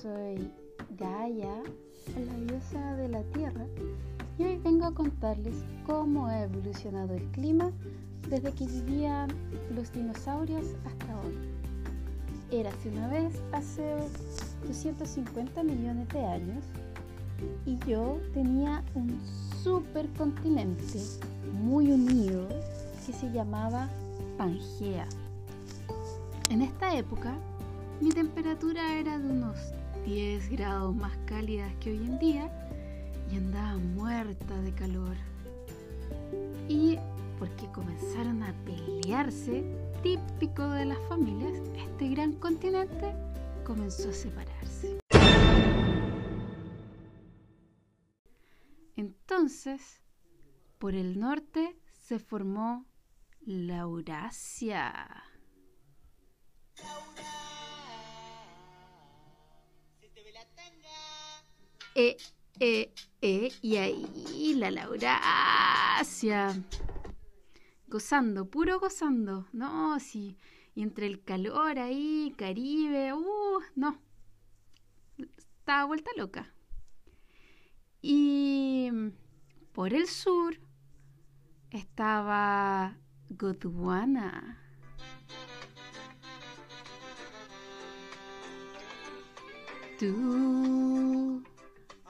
soy Gaia, la diosa de la Tierra, y hoy vengo a contarles cómo ha evolucionado el clima desde que vivían los dinosaurios hasta hoy. Érase una vez hace 250 millones de años y yo tenía un supercontinente muy unido que se llamaba Pangea. En esta época mi temperatura era de unos 10 grados más cálidas que hoy en día y andaba muerta de calor. Y porque comenzaron a pelearse, típico de las familias, este gran continente comenzó a separarse. Entonces, por el norte se formó la Eurasia. Eh, eh, eh, y ahí la Laurasia. Gozando, puro gozando. No, sí. Y entre el calor ahí, Caribe, uh, no. Estaba vuelta loca. Y por el sur estaba Gondwana. Tú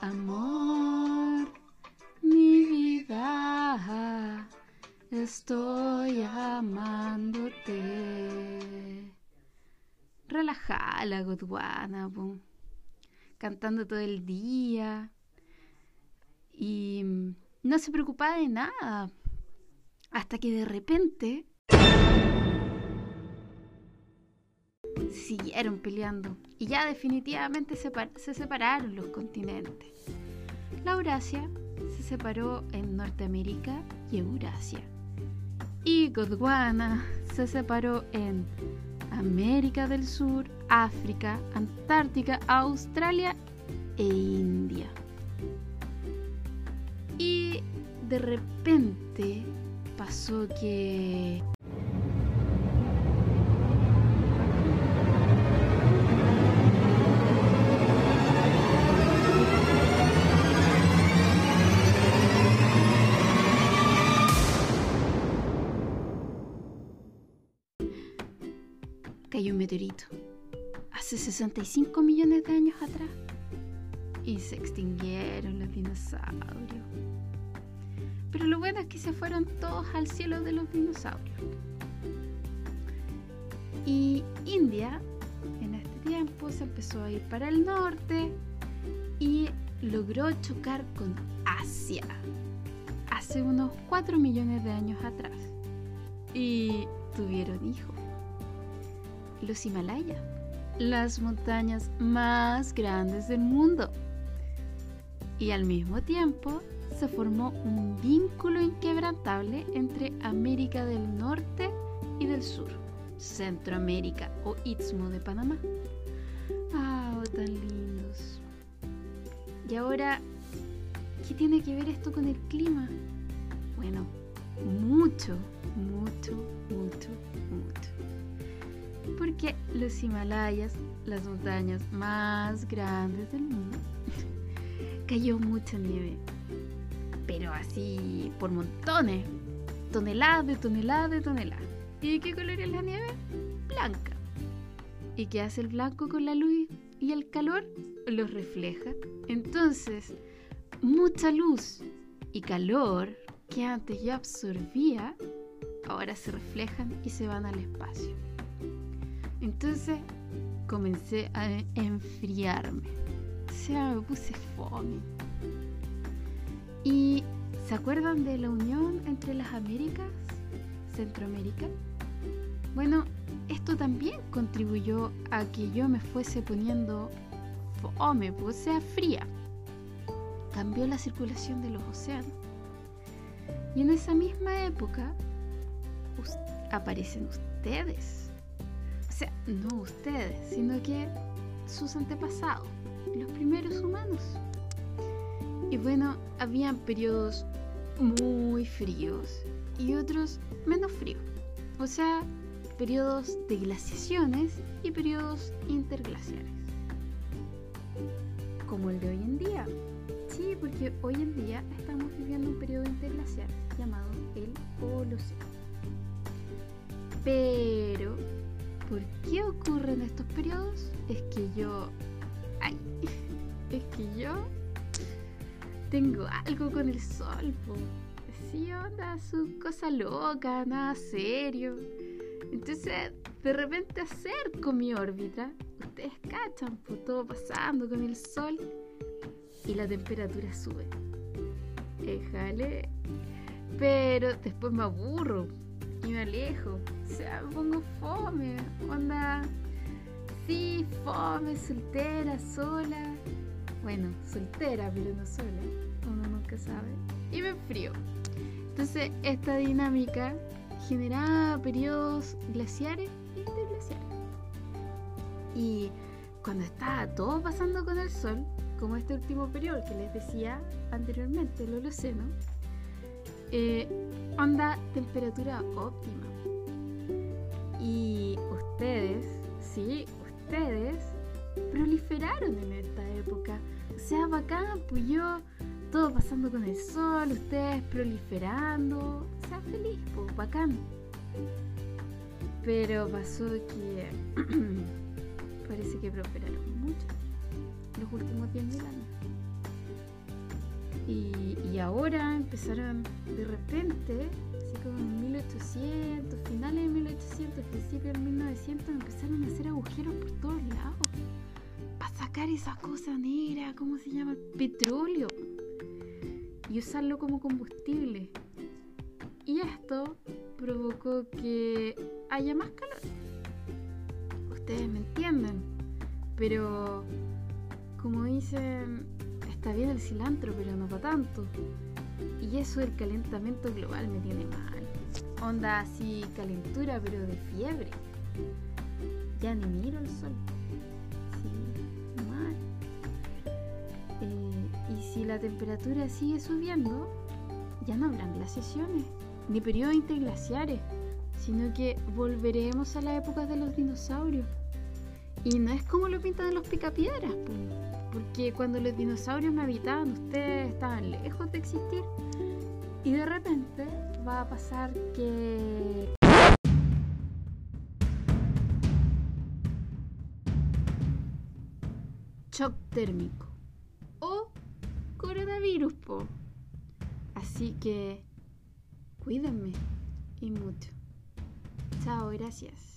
Amor, mi vida, estoy amándote. Relajada la Godwana, cantando todo el día y no se preocupaba de nada. Hasta que de repente siguieron peleando y ya definitivamente se separaron los continentes. La Eurasia se separó en Norteamérica y Eurasia. Y Gondwana se separó en América del Sur, África, Antártica, Australia e India. Y de repente pasó que cayó un meteorito hace 65 millones de años atrás y se extinguieron los dinosaurios. Pero lo bueno es que se fueron todos al cielo de los dinosaurios. Y India en este tiempo se empezó a ir para el norte y logró chocar con Asia hace unos 4 millones de años atrás. Y tuvieron hijos los Himalayas, las montañas más grandes del mundo. Y al mismo tiempo se formó un vínculo inquebrantable entre América del Norte y del Sur, Centroamérica o Istmo de Panamá. ¡Ah, oh, tan lindos! Y ahora, ¿qué tiene que ver esto con el clima? Bueno, mucho, mucho, mucho, mucho porque los Himalayas, las montañas más grandes del mundo, cayó mucha nieve, pero así por montones, toneladas de toneladas de toneladas. ¿Y qué color es la nieve? Blanca. ¿Y qué hace el blanco con la luz y el calor? Los refleja. Entonces, mucha luz y calor que antes yo absorbía, ahora se reflejan y se van al espacio. Entonces comencé a enfriarme. O sea, me puse fome. ¿Y se acuerdan de la unión entre las Américas? Centroamérica. Bueno, esto también contribuyó a que yo me fuese poniendo fome, pues, o sea, fría. Cambió la circulación de los océanos. Y en esa misma época aparecen ustedes no ustedes, sino que sus antepasados, los primeros humanos. Y bueno, habían periodos muy fríos y otros menos fríos. O sea, periodos de glaciaciones y periodos interglaciares. como el de hoy en día. Sí, porque hoy en día estamos viviendo un periodo interglacial llamado el Holoceno. Pero, ¿por qué ocurren estos periodos? Es que yo... Ay, es que yo tengo algo con el sol, po. Sí, onda, su cosa loca, nada serio. Entonces, de repente acerco mi órbita, ustedes cachan, pues todo pasando con el sol y la temperatura sube. Éjale. Pero después me aburro y me alejo. O sea, me pongo fome. Onda. Sí, fome, soltera, sola. Bueno, soltera, pero no sola. Uno nunca sabe. Y me enfrío. Entonces, esta dinámica generaba periodos glaciares e interglaciares. Y cuando estaba todo pasando con el sol, como este último periodo que les decía anteriormente, el Holoceno, eh, onda temperatura óptima. Y ustedes, sí, ustedes proliferaron en esta época. O sea, bacán, pues yo, todo pasando con el sol, ustedes proliferando. O sea, feliz, pues bacán. Pero pasó que parece que prosperaron mucho los últimos 10.000 años. Y, y, ahora empezaron de repente, así como en 1800, finales de 1800, principios de 1900, empezaron a hacer agujeros por todos lados para sacar esa cosa negra, ¿cómo se llama? Petróleo. Y usarlo como combustible. Y esto provocó que haya más calor. Ustedes me entienden. Pero, como dicen, está bien el cilantro, pero no para tanto. Y eso del calentamiento global me tiene mal. Onda así, calentura, pero de fiebre. Ya ni miro el sol. Sí, mal. Eh, y si la temperatura sigue subiendo, ya no habrán glaciaciones, ni periodos interglaciares, sino que volveremos a la época de los dinosaurios. Y no es como lo pintan los picapiedras, porque cuando los dinosaurios me habitaban, ustedes estaban lejos de existir. Y de repente va a pasar que... Shock térmico. O coronavirus, po. Así que cuídenme y mucho. Chao, gracias.